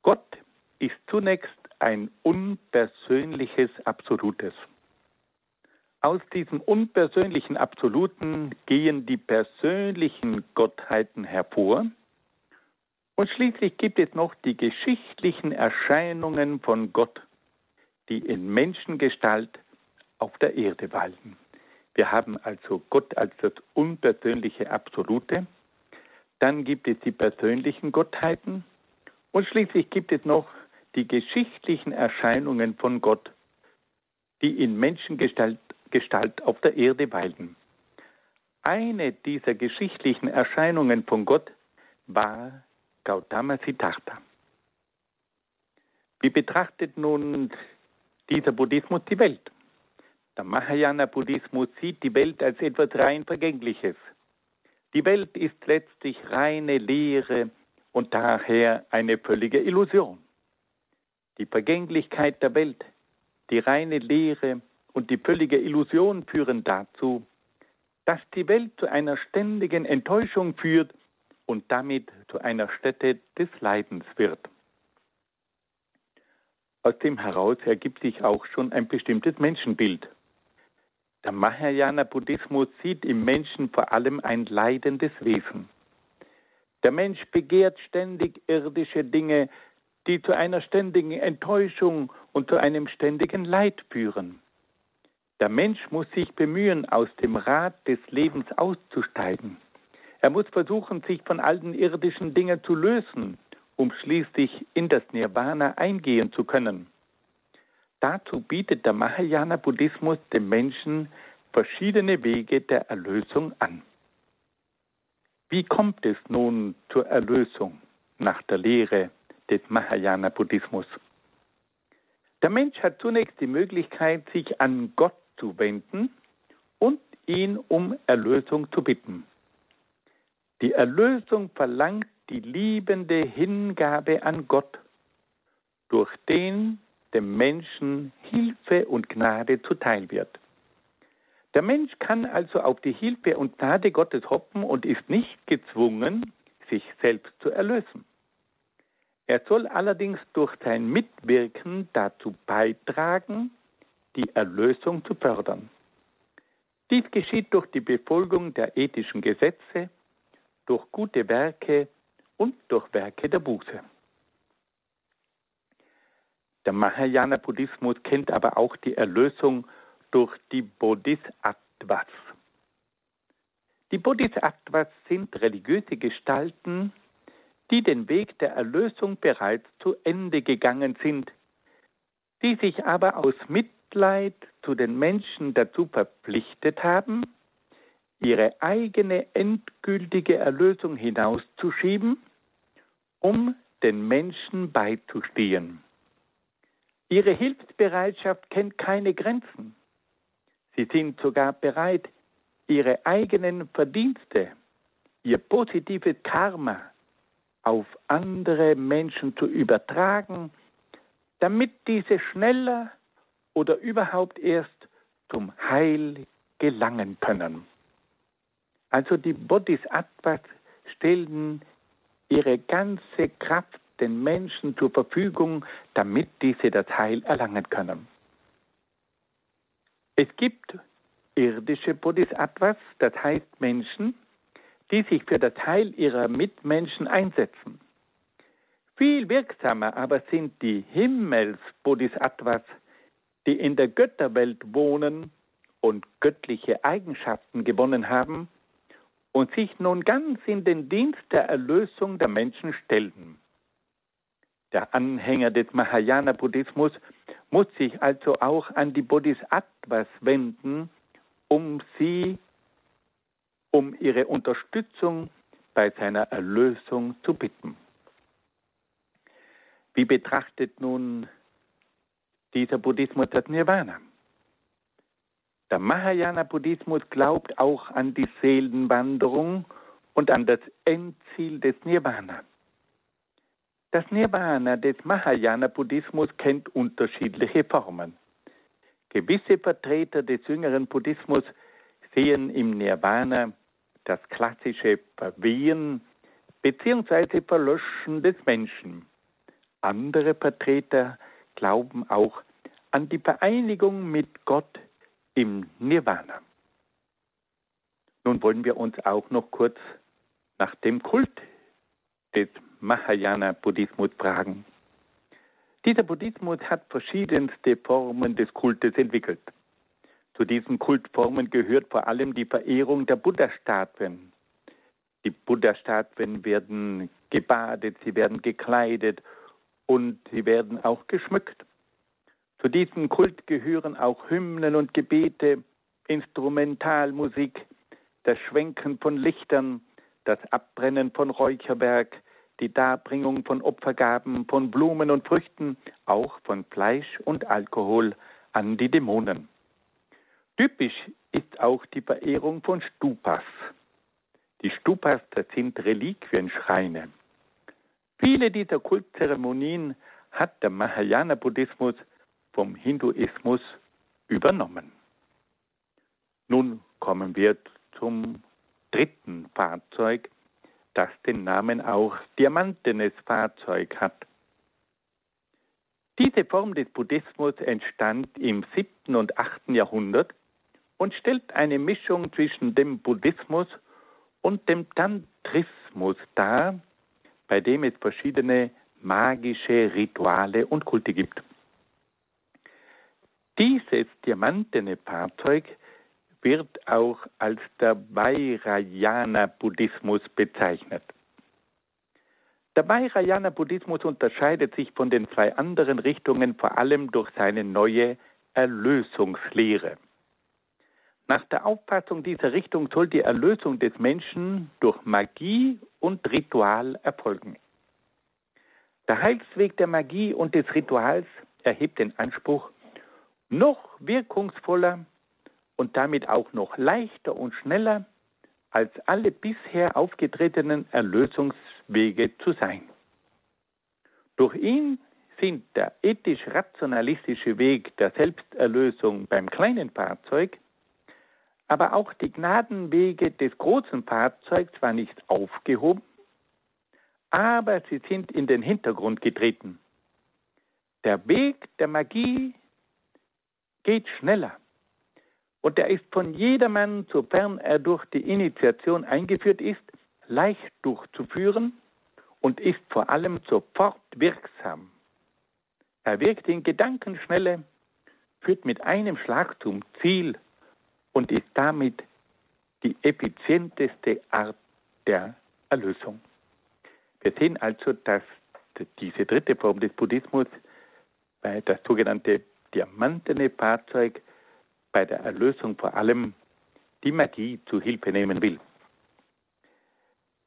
Gott ist zunächst ein unpersönliches Absolutes. Aus diesem unpersönlichen Absoluten gehen die persönlichen Gottheiten hervor. Und schließlich gibt es noch die geschichtlichen Erscheinungen von Gott, die in Menschengestalt auf der Erde walten. Wir haben also Gott als das unpersönliche Absolute. Dann gibt es die persönlichen Gottheiten. Und schließlich gibt es noch die geschichtlichen Erscheinungen von Gott, die in Menschengestalt Gestalt auf der Erde weilen. Eine dieser geschichtlichen Erscheinungen von Gott war Gautama Siddhartha. Wie betrachtet nun dieser Buddhismus die Welt? Der Mahayana-Buddhismus sieht die Welt als etwas rein Vergängliches. Die Welt ist letztlich reine Lehre und daher eine völlige Illusion. Die Vergänglichkeit der Welt, die reine Lehre und die völlige Illusion führen dazu, dass die Welt zu einer ständigen Enttäuschung führt und damit zu einer Stätte des Leidens wird. Aus dem heraus ergibt sich auch schon ein bestimmtes Menschenbild. Der Mahayana Buddhismus sieht im Menschen vor allem ein leidendes Wesen. Der Mensch begehrt ständig irdische Dinge, die zu einer ständigen Enttäuschung und zu einem ständigen Leid führen. Der Mensch muss sich bemühen, aus dem Rad des Lebens auszusteigen. Er muss versuchen, sich von allen irdischen Dingen zu lösen, um schließlich in das Nirvana eingehen zu können. Dazu bietet der Mahayana Buddhismus dem Menschen verschiedene Wege der Erlösung an. Wie kommt es nun zur Erlösung nach der Lehre des Mahayana Buddhismus? Der Mensch hat zunächst die Möglichkeit, sich an Gott zu wenden und ihn um Erlösung zu bitten. Die Erlösung verlangt die liebende Hingabe an Gott, durch den dem Menschen Hilfe und Gnade zuteil wird. Der Mensch kann also auf die Hilfe und Gnade Gottes hoffen und ist nicht gezwungen, sich selbst zu erlösen. Er soll allerdings durch sein Mitwirken dazu beitragen, die Erlösung zu fördern. Dies geschieht durch die Befolgung der ethischen Gesetze, durch gute Werke und durch Werke der Buße. Der Mahayana Buddhismus kennt aber auch die Erlösung durch die Bodhisattvas. Die Bodhisattvas sind religiöse Gestalten, die den Weg der Erlösung bereits zu Ende gegangen sind, die sich aber aus Mitleid zu den Menschen dazu verpflichtet haben, ihre eigene endgültige Erlösung hinauszuschieben, um den Menschen beizustehen. Ihre Hilfsbereitschaft kennt keine Grenzen. Sie sind sogar bereit, ihre eigenen Verdienste, ihr positives Karma auf andere Menschen zu übertragen, damit diese schneller oder überhaupt erst zum Heil gelangen können. Also die Bodhisattvas stellen ihre ganze Kraft den Menschen zur Verfügung, damit diese das Heil erlangen können. Es gibt irdische Bodhisattvas, das heißt Menschen, die sich für das Heil ihrer Mitmenschen einsetzen. Viel wirksamer aber sind die Himmels-Bodhisattvas, die in der Götterwelt wohnen und göttliche Eigenschaften gewonnen haben und sich nun ganz in den Dienst der Erlösung der Menschen stellen. Der Anhänger des Mahayana-Buddhismus muss sich also auch an die Bodhisattvas wenden, um sie, um ihre Unterstützung bei seiner Erlösung zu bitten. Wie betrachtet nun dieser Buddhismus das Nirvana? Der Mahayana-Buddhismus glaubt auch an die Seelenwanderung und an das Endziel des Nirvana. Das Nirvana des Mahayana-Buddhismus kennt unterschiedliche Formen. Gewisse Vertreter des jüngeren Buddhismus sehen im Nirvana das klassische Verwehen bzw. Verlöschen des Menschen. Andere Vertreter glauben auch an die Vereinigung mit Gott im Nirvana. Nun wollen wir uns auch noch kurz nach dem Kult des Mahayana-Buddhismus fragen. Dieser Buddhismus hat verschiedenste Formen des Kultes entwickelt. Zu diesen Kultformen gehört vor allem die Verehrung der Buddha-Statuen. Die Buddha-Statuen werden gebadet, sie werden gekleidet und sie werden auch geschmückt. Zu diesem Kult gehören auch Hymnen und Gebete, Instrumentalmusik, das Schwenken von Lichtern, das Abbrennen von Räucherwerk, die Darbringung von Opfergaben, von Blumen und Früchten, auch von Fleisch und Alkohol an die Dämonen. Typisch ist auch die Verehrung von Stupas. Die Stupas, das sind Reliquienschreine. Viele dieser Kultzeremonien hat der Mahayana-Buddhismus vom Hinduismus übernommen. Nun kommen wir zum dritten Fahrzeug, das den Namen auch Diamantenes Fahrzeug hat. Diese Form des Buddhismus entstand im 7. und 8. Jahrhundert und stellt eine Mischung zwischen dem Buddhismus und dem Tantrismus dar, bei dem es verschiedene magische Rituale und Kulte gibt. Dieses diamantene Fahrzeug wird auch als der Vajrayana-Buddhismus bezeichnet. Der Vajrayana-Buddhismus unterscheidet sich von den zwei anderen Richtungen vor allem durch seine neue Erlösungslehre. Nach der Auffassung dieser Richtung soll die Erlösung des Menschen durch Magie und Ritual erfolgen. Der Heilsweg der Magie und des Rituals erhebt den Anspruch, noch wirkungsvoller und damit auch noch leichter und schneller als alle bisher aufgetretenen Erlösungswege zu sein. Durch ihn sind der ethisch-rationalistische Weg der Selbsterlösung beim kleinen Fahrzeug, aber auch die Gnadenwege des großen Fahrzeugs zwar nicht aufgehoben, aber sie sind in den Hintergrund getreten. Der Weg der Magie geht schneller. Und er ist von jedermann, sofern er durch die Initiation eingeführt ist, leicht durchzuführen und ist vor allem sofort wirksam. Er wirkt in Gedankenschnelle, führt mit einem Schlag zum Ziel und ist damit die effizienteste Art der Erlösung. Wir sehen also, dass diese dritte Form des Buddhismus, das sogenannte diamantene Fahrzeug, bei der Erlösung vor allem die Magie zu Hilfe nehmen will.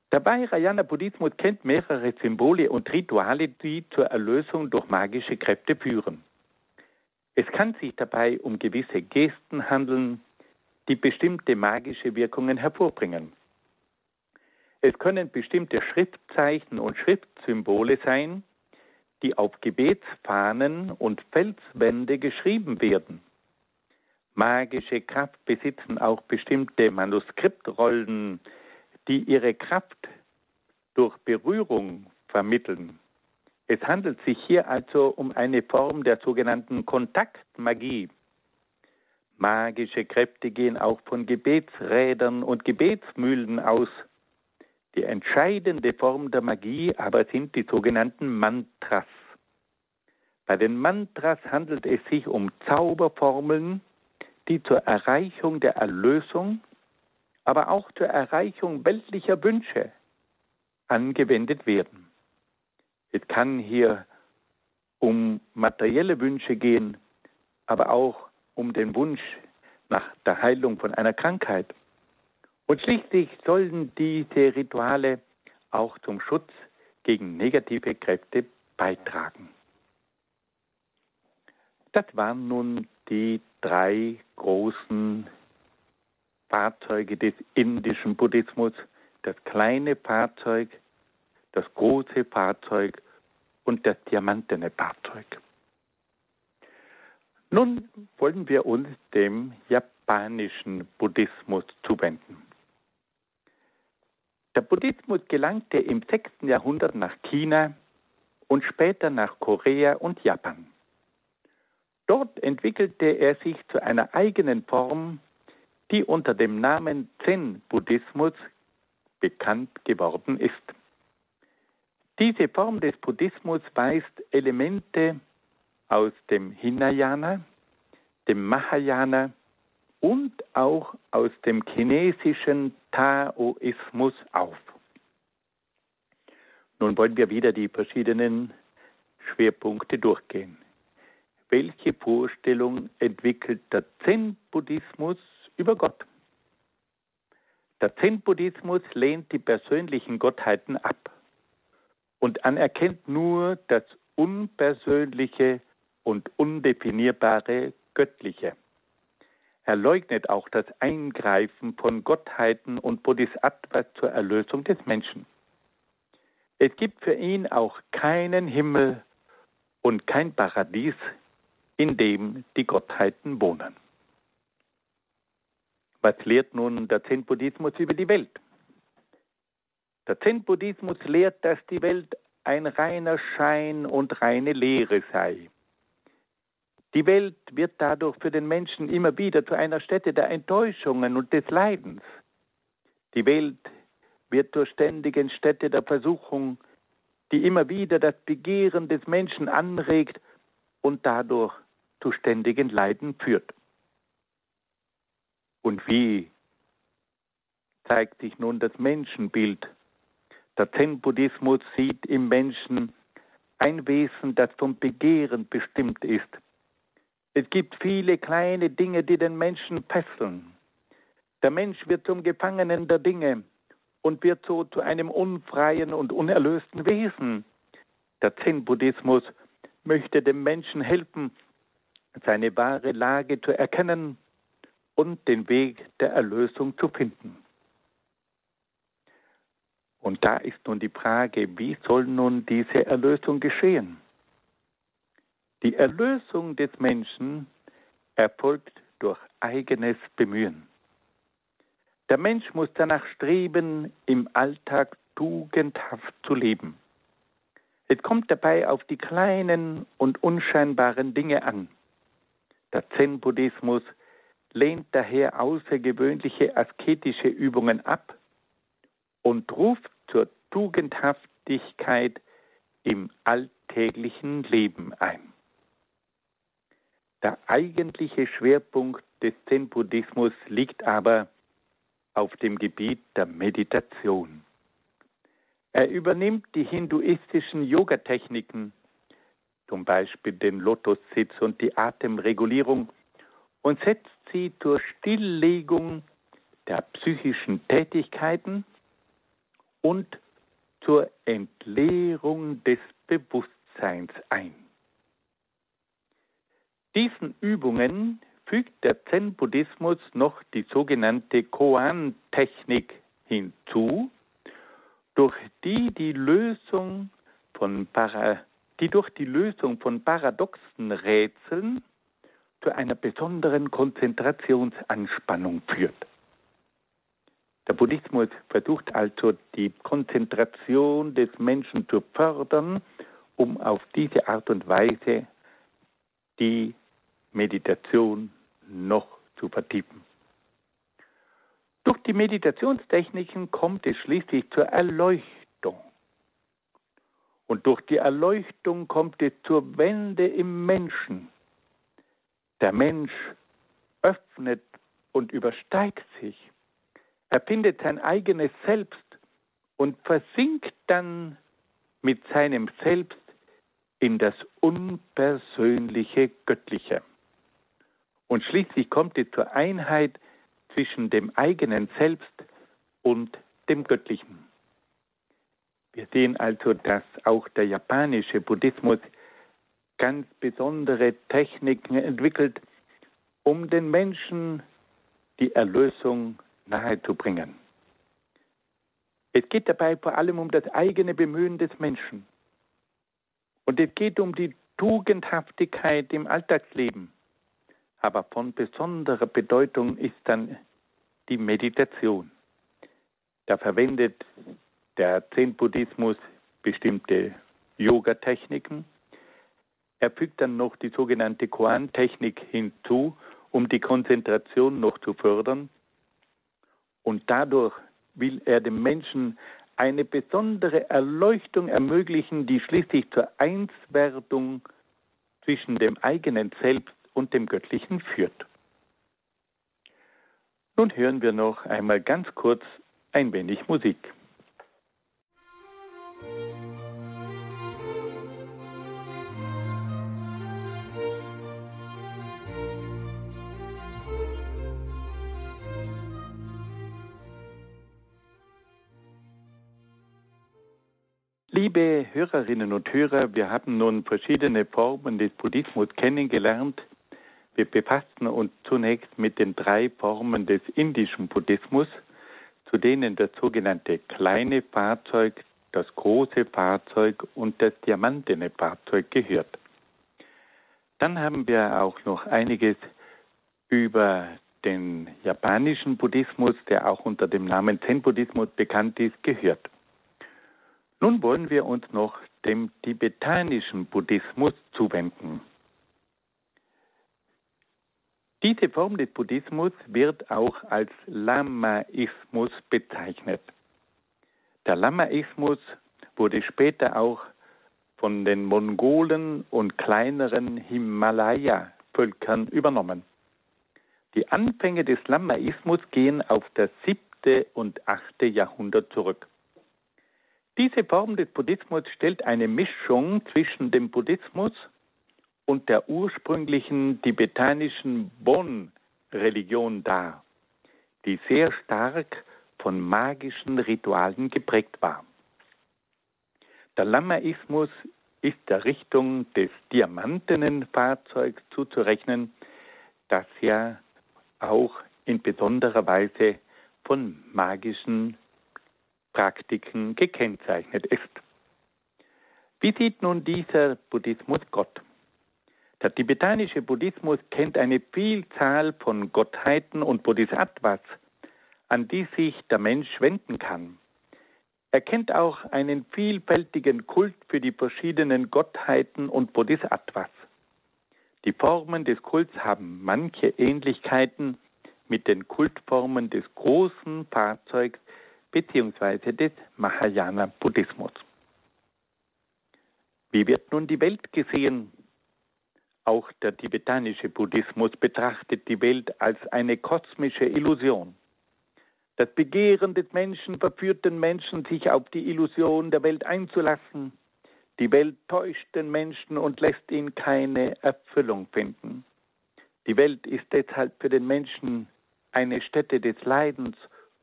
Dabei Rayana Buddhismus kennt mehrere Symbole und Rituale, die zur Erlösung durch magische Kräfte führen. Es kann sich dabei um gewisse Gesten handeln, die bestimmte magische Wirkungen hervorbringen. Es können bestimmte Schriftzeichen und Schriftsymbole sein, die auf Gebetsfahnen und Felswände geschrieben werden. Magische Kraft besitzen auch bestimmte Manuskriptrollen, die ihre Kraft durch Berührung vermitteln. Es handelt sich hier also um eine Form der sogenannten Kontaktmagie. Magische Kräfte gehen auch von Gebetsrädern und Gebetsmühlen aus. Die entscheidende Form der Magie aber sind die sogenannten Mantras. Bei den Mantras handelt es sich um Zauberformeln, die zur Erreichung der Erlösung, aber auch zur Erreichung weltlicher Wünsche angewendet werden. Es kann hier um materielle Wünsche gehen, aber auch um den Wunsch nach der Heilung von einer Krankheit. Und schließlich sollen diese Rituale auch zum Schutz gegen negative Kräfte beitragen. Das waren nun die drei großen Fahrzeuge des indischen Buddhismus, das kleine Fahrzeug, das große Fahrzeug und das diamantene Fahrzeug. Nun wollen wir uns dem japanischen Buddhismus zuwenden. Der Buddhismus gelangte im 6. Jahrhundert nach China und später nach Korea und Japan. Dort entwickelte er sich zu einer eigenen Form, die unter dem Namen Zen-Buddhismus bekannt geworden ist. Diese Form des Buddhismus weist Elemente aus dem Hinayana, dem Mahayana und auch aus dem chinesischen Taoismus auf. Nun wollen wir wieder die verschiedenen Schwerpunkte durchgehen. Welche Vorstellung entwickelt der Zen-Buddhismus über Gott? Der Zen-Buddhismus lehnt die persönlichen Gottheiten ab und anerkennt nur das unpersönliche und undefinierbare Göttliche. Er leugnet auch das Eingreifen von Gottheiten und Bodhisattvas zur Erlösung des Menschen. Es gibt für ihn auch keinen Himmel und kein Paradies, in dem die Gottheiten wohnen. Was lehrt nun der Zen-Buddhismus über die Welt? Der Zen-Buddhismus lehrt, dass die Welt ein reiner Schein und reine Lehre sei. Die Welt wird dadurch für den Menschen immer wieder zu einer Stätte der Enttäuschungen und des Leidens. Die Welt wird zur ständigen Stätte der Versuchung, die immer wieder das Begehren des Menschen anregt und dadurch zu ständigen Leiden führt. Und wie zeigt sich nun das Menschenbild? Der Zen-Buddhismus sieht im Menschen ein Wesen, das vom Begehren bestimmt ist. Es gibt viele kleine Dinge, die den Menschen fesseln. Der Mensch wird zum Gefangenen der Dinge und wird so zu einem unfreien und unerlösten Wesen. Der Zen-Buddhismus möchte dem Menschen helfen, seine wahre Lage zu erkennen und den Weg der Erlösung zu finden. Und da ist nun die Frage, wie soll nun diese Erlösung geschehen? Die Erlösung des Menschen erfolgt durch eigenes Bemühen. Der Mensch muss danach streben, im Alltag tugendhaft zu leben. Es kommt dabei auf die kleinen und unscheinbaren Dinge an. Der Zen-Buddhismus lehnt daher außergewöhnliche asketische Übungen ab und ruft zur Tugendhaftigkeit im alltäglichen Leben ein. Der eigentliche Schwerpunkt des Zen-Buddhismus liegt aber auf dem Gebiet der Meditation. Er übernimmt die hinduistischen Yogatechniken, zum Beispiel den Lotussitz und die Atemregulierung, und setzt sie zur Stilllegung der psychischen Tätigkeiten und zur Entleerung des Bewusstseins ein. Diesen Übungen fügt der Zen-Buddhismus noch die sogenannte Koan-Technik hinzu, durch die die Lösung von Para, die durch die Lösung von paradoxen Rätseln zu einer besonderen Konzentrationsanspannung führt. Der Buddhismus versucht also die Konzentration des Menschen zu fördern, um auf diese Art und Weise die Meditation noch zu vertiefen. Durch die Meditationstechniken kommt es schließlich zur Erleuchtung. Und durch die Erleuchtung kommt es zur Wende im Menschen. Der Mensch öffnet und übersteigt sich. Er findet sein eigenes Selbst und versinkt dann mit seinem Selbst in das unpersönliche Göttliche. Und schließlich kommt es zur Einheit zwischen dem eigenen Selbst und dem Göttlichen. Wir sehen also, dass auch der japanische Buddhismus ganz besondere Techniken entwickelt, um den Menschen die Erlösung nahezubringen. Es geht dabei vor allem um das eigene Bemühen des Menschen. Und es geht um die Tugendhaftigkeit im Alltagsleben. Aber von besonderer Bedeutung ist dann die Meditation. Da verwendet der Zen-Buddhismus bestimmte Yoga-Techniken. Er fügt dann noch die sogenannte Koan-Technik hinzu, um die Konzentration noch zu fördern. Und dadurch will er dem Menschen eine besondere Erleuchtung ermöglichen, die schließlich zur Einswerdung zwischen dem eigenen Selbst und dem Göttlichen führt. Nun hören wir noch einmal ganz kurz ein wenig Musik. Liebe Hörerinnen und Hörer, wir haben nun verschiedene Formen des Buddhismus kennengelernt, wir befassten uns zunächst mit den drei Formen des indischen Buddhismus, zu denen das sogenannte kleine Fahrzeug, das große Fahrzeug und das diamantene Fahrzeug gehört. Dann haben wir auch noch einiges über den japanischen Buddhismus, der auch unter dem Namen Zen-Buddhismus bekannt ist, gehört. Nun wollen wir uns noch dem tibetanischen Buddhismus zuwenden. Diese Form des Buddhismus wird auch als Lamaismus bezeichnet. Der Lamaismus wurde später auch von den Mongolen und kleineren Himalaya-Völkern übernommen. Die Anfänge des Lamaismus gehen auf das siebte und achte Jahrhundert zurück. Diese Form des Buddhismus stellt eine Mischung zwischen dem Buddhismus und der ursprünglichen tibetanischen Bon-Religion dar, die sehr stark von magischen Ritualen geprägt war. Der Lamaismus ist der Richtung des diamantenen Fahrzeugs zuzurechnen, das ja auch in besonderer Weise von magischen Praktiken gekennzeichnet ist. Wie sieht nun dieser Buddhismus Gott? Der tibetanische Buddhismus kennt eine Vielzahl von Gottheiten und Bodhisattvas, an die sich der Mensch wenden kann. Er kennt auch einen vielfältigen Kult für die verschiedenen Gottheiten und Bodhisattvas. Die Formen des Kults haben manche Ähnlichkeiten mit den Kultformen des großen Fahrzeugs bzw. des Mahayana-Buddhismus. Wie wird nun die Welt gesehen? Auch der tibetanische Buddhismus betrachtet die Welt als eine kosmische Illusion. Das Begehren des Menschen verführt den Menschen, sich auf die Illusion der Welt einzulassen. Die Welt täuscht den Menschen und lässt ihn keine Erfüllung finden. Die Welt ist deshalb für den Menschen eine Stätte des Leidens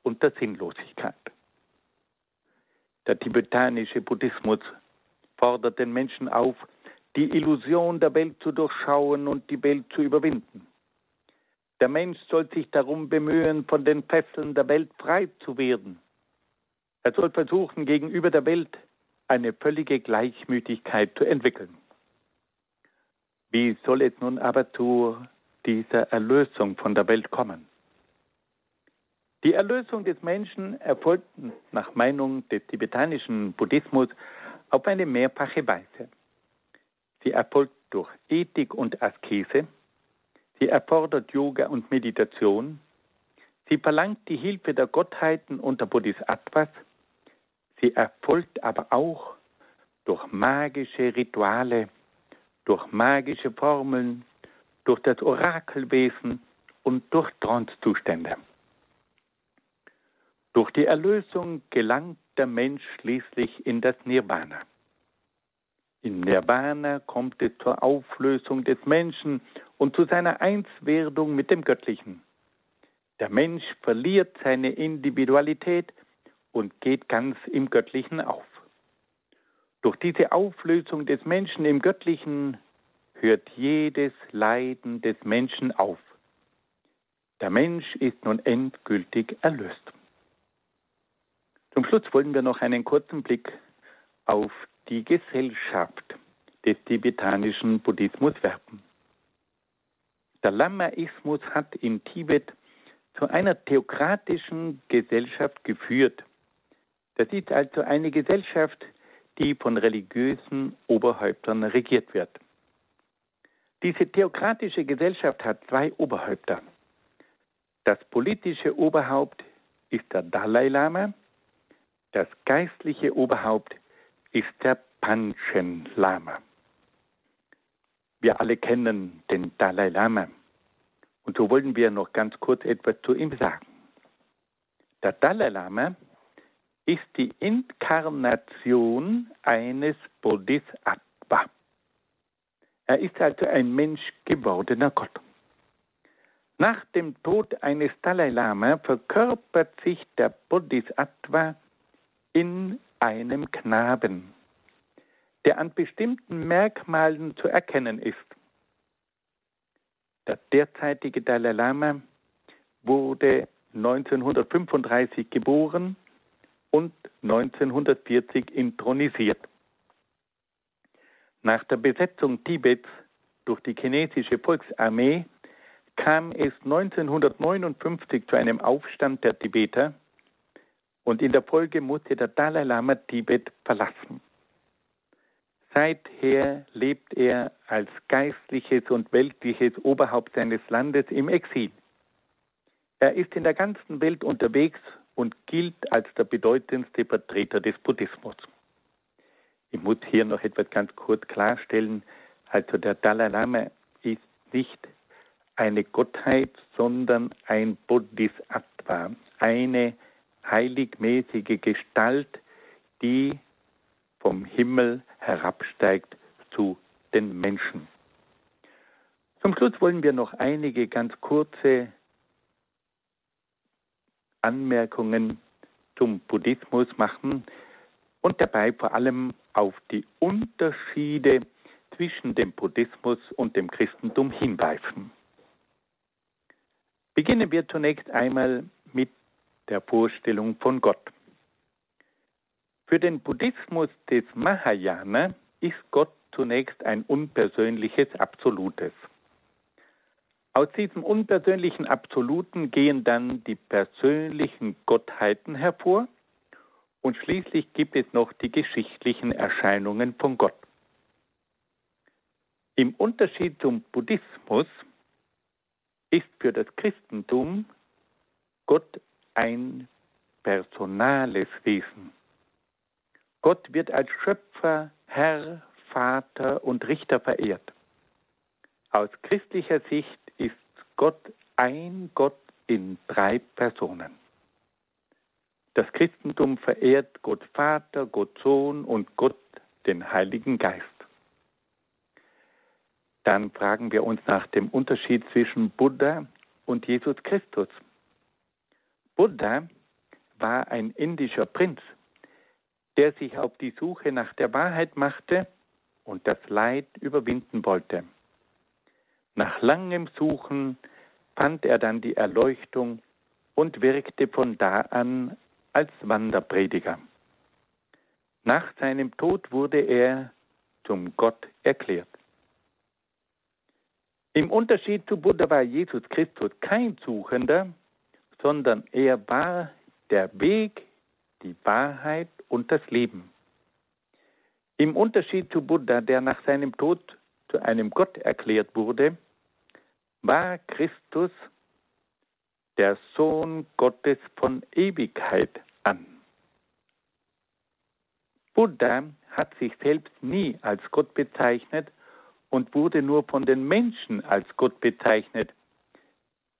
und der Sinnlosigkeit. Der tibetanische Buddhismus fordert den Menschen auf, die Illusion der Welt zu durchschauen und die Welt zu überwinden. Der Mensch soll sich darum bemühen, von den Fesseln der Welt frei zu werden. Er soll versuchen, gegenüber der Welt eine völlige Gleichmütigkeit zu entwickeln. Wie soll es nun aber zu dieser Erlösung von der Welt kommen? Die Erlösung des Menschen erfolgt nach Meinung des tibetanischen Buddhismus auf eine mehrfache Weise. Sie erfolgt durch Ethik und Askese. Sie erfordert Yoga und Meditation. Sie verlangt die Hilfe der Gottheiten und der Bodhisattvas. Sie erfolgt aber auch durch magische Rituale, durch magische Formeln, durch das Orakelwesen und durch Trancezustände. Durch die Erlösung gelangt der Mensch schließlich in das Nirvana. Im Nirvana kommt es zur Auflösung des Menschen und zu seiner Einswerdung mit dem Göttlichen. Der Mensch verliert seine Individualität und geht ganz im Göttlichen auf. Durch diese Auflösung des Menschen im Göttlichen hört jedes Leiden des Menschen auf. Der Mensch ist nun endgültig erlöst. Zum Schluss wollen wir noch einen kurzen Blick auf die Gesellschaft des tibetanischen Buddhismus werben. Der Lamaismus hat in Tibet zu einer theokratischen Gesellschaft geführt. Das ist also eine Gesellschaft, die von religiösen Oberhäuptern regiert wird. Diese theokratische Gesellschaft hat zwei Oberhäupter. Das politische Oberhaupt ist der Dalai Lama, das geistliche Oberhaupt ist der Panchen Lama. Wir alle kennen den Dalai Lama. Und so wollen wir noch ganz kurz etwas zu ihm sagen. Der Dalai Lama ist die Inkarnation eines Bodhisattva. Er ist also ein Mensch gewordener Gott. Nach dem Tod eines Dalai Lama verkörpert sich der Bodhisattva in einem Knaben, der an bestimmten Merkmalen zu erkennen ist. Der derzeitige Dalai Lama wurde 1935 geboren und 1940 intronisiert. Nach der Besetzung Tibets durch die chinesische Volksarmee kam es 1959 zu einem Aufstand der Tibeter und in der Folge musste der Dalai Lama Tibet verlassen. Seither lebt er als geistliches und weltliches Oberhaupt seines Landes im Exil. Er ist in der ganzen Welt unterwegs und gilt als der bedeutendste Vertreter des Buddhismus. Ich muss hier noch etwas ganz kurz klarstellen. Also der Dalai Lama ist nicht eine Gottheit, sondern ein Bodhisattva, eine heiligmäßige Gestalt, die vom Himmel herabsteigt zu den Menschen. Zum Schluss wollen wir noch einige ganz kurze Anmerkungen zum Buddhismus machen und dabei vor allem auf die Unterschiede zwischen dem Buddhismus und dem Christentum hinweisen. Beginnen wir zunächst einmal der Vorstellung von Gott. Für den Buddhismus des Mahayana ist Gott zunächst ein unpersönliches Absolutes. Aus diesem unpersönlichen Absoluten gehen dann die persönlichen Gottheiten hervor und schließlich gibt es noch die geschichtlichen Erscheinungen von Gott. Im Unterschied zum Buddhismus ist für das Christentum Gott ein personales Wesen. Gott wird als Schöpfer, Herr, Vater und Richter verehrt. Aus christlicher Sicht ist Gott ein Gott in drei Personen. Das Christentum verehrt Gott Vater, Gott Sohn und Gott den Heiligen Geist. Dann fragen wir uns nach dem Unterschied zwischen Buddha und Jesus Christus. Buddha war ein indischer Prinz, der sich auf die Suche nach der Wahrheit machte und das Leid überwinden wollte. Nach langem Suchen fand er dann die Erleuchtung und wirkte von da an als Wanderprediger. Nach seinem Tod wurde er zum Gott erklärt. Im Unterschied zu Buddha war Jesus Christus kein Suchender, sondern er war der Weg, die Wahrheit und das Leben. Im Unterschied zu Buddha, der nach seinem Tod zu einem Gott erklärt wurde, war Christus der Sohn Gottes von Ewigkeit an. Buddha hat sich selbst nie als Gott bezeichnet, und wurde nur von den Menschen als Gott bezeichnet.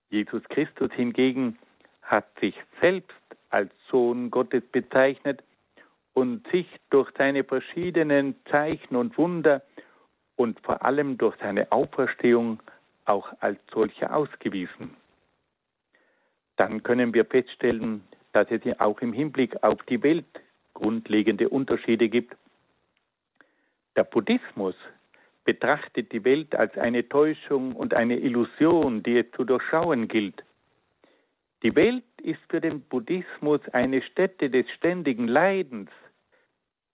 Jesus Christus hingegen hat sich selbst als Sohn Gottes bezeichnet und sich durch seine verschiedenen Zeichen und Wunder und vor allem durch seine Auferstehung auch als solcher ausgewiesen. Dann können wir feststellen, dass es auch im Hinblick auf die Welt grundlegende Unterschiede gibt. Der Buddhismus betrachtet die Welt als eine Täuschung und eine Illusion, die es zu durchschauen gilt. Die Welt ist für den Buddhismus eine Stätte des ständigen Leidens.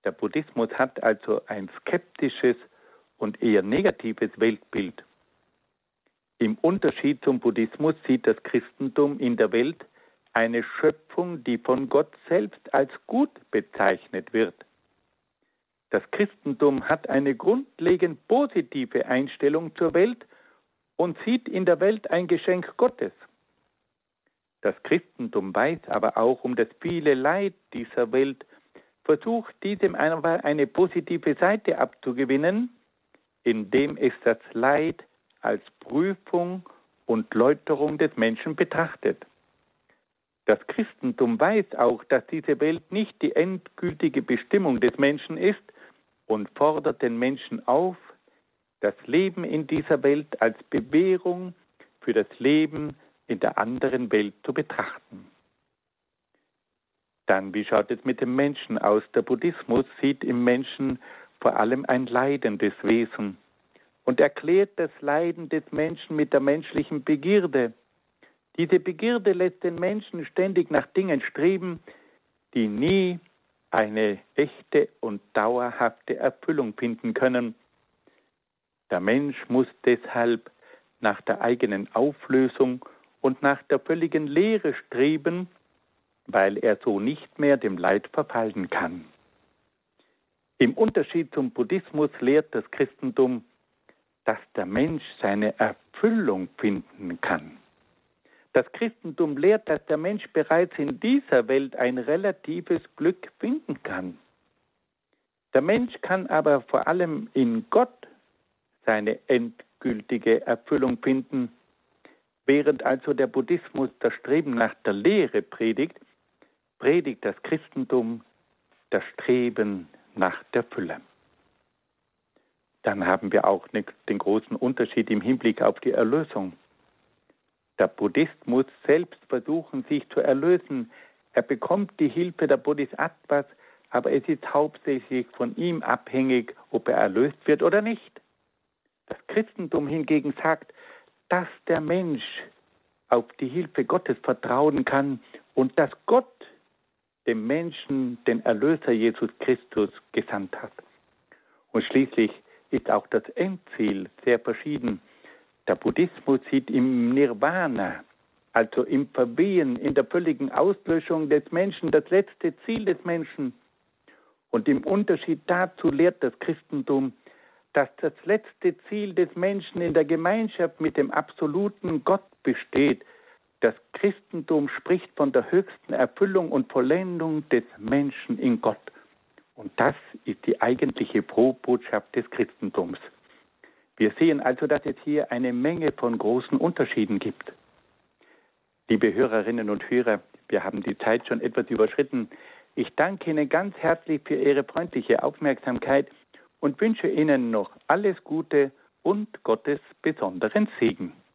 Der Buddhismus hat also ein skeptisches und eher negatives Weltbild. Im Unterschied zum Buddhismus sieht das Christentum in der Welt eine Schöpfung, die von Gott selbst als gut bezeichnet wird. Das Christentum hat eine grundlegend positive Einstellung zur Welt und sieht in der Welt ein Geschenk Gottes. Das Christentum weiß aber auch um das viele Leid dieser Welt, versucht diesem eine positive Seite abzugewinnen, indem es das Leid als Prüfung und Läuterung des Menschen betrachtet. Das Christentum weiß auch, dass diese Welt nicht die endgültige Bestimmung des Menschen ist, und fordert den Menschen auf, das Leben in dieser Welt als Bewährung für das Leben in der anderen Welt zu betrachten. Dann, wie schaut es mit dem Menschen aus? Der Buddhismus sieht im Menschen vor allem ein leidendes Wesen und erklärt das Leiden des Menschen mit der menschlichen Begierde. Diese Begierde lässt den Menschen ständig nach Dingen streben, die nie eine echte und dauerhafte Erfüllung finden können. Der Mensch muss deshalb nach der eigenen Auflösung und nach der völligen Lehre streben, weil er so nicht mehr dem Leid verfallen kann. Im Unterschied zum Buddhismus lehrt das Christentum, dass der Mensch seine Erfüllung finden kann. Das Christentum lehrt, dass der Mensch bereits in dieser Welt ein relatives Glück finden kann. Der Mensch kann aber vor allem in Gott seine endgültige Erfüllung finden, während also der Buddhismus das Streben nach der Lehre predigt, predigt das Christentum das Streben nach der Fülle. Dann haben wir auch den großen Unterschied im Hinblick auf die Erlösung. Der Buddhist muss selbst versuchen, sich zu erlösen. Er bekommt die Hilfe der Bodhisattvas, aber es ist hauptsächlich von ihm abhängig, ob er erlöst wird oder nicht. Das Christentum hingegen sagt, dass der Mensch auf die Hilfe Gottes vertrauen kann und dass Gott dem Menschen den Erlöser Jesus Christus gesandt hat. Und schließlich ist auch das Endziel sehr verschieden. Der Buddhismus sieht im Nirvana, also im Verwehen, in der völligen Auslöschung des Menschen, das letzte Ziel des Menschen. Und im Unterschied dazu lehrt das Christentum, dass das letzte Ziel des Menschen in der Gemeinschaft mit dem absoluten Gott besteht. Das Christentum spricht von der höchsten Erfüllung und Vollendung des Menschen in Gott. Und das ist die eigentliche Pro-Botschaft des Christentums. Wir sehen also, dass es hier eine Menge von großen Unterschieden gibt. Liebe Hörerinnen und Hörer, wir haben die Zeit schon etwas überschritten. Ich danke Ihnen ganz herzlich für Ihre freundliche Aufmerksamkeit und wünsche Ihnen noch alles Gute und Gottes besonderen Segen.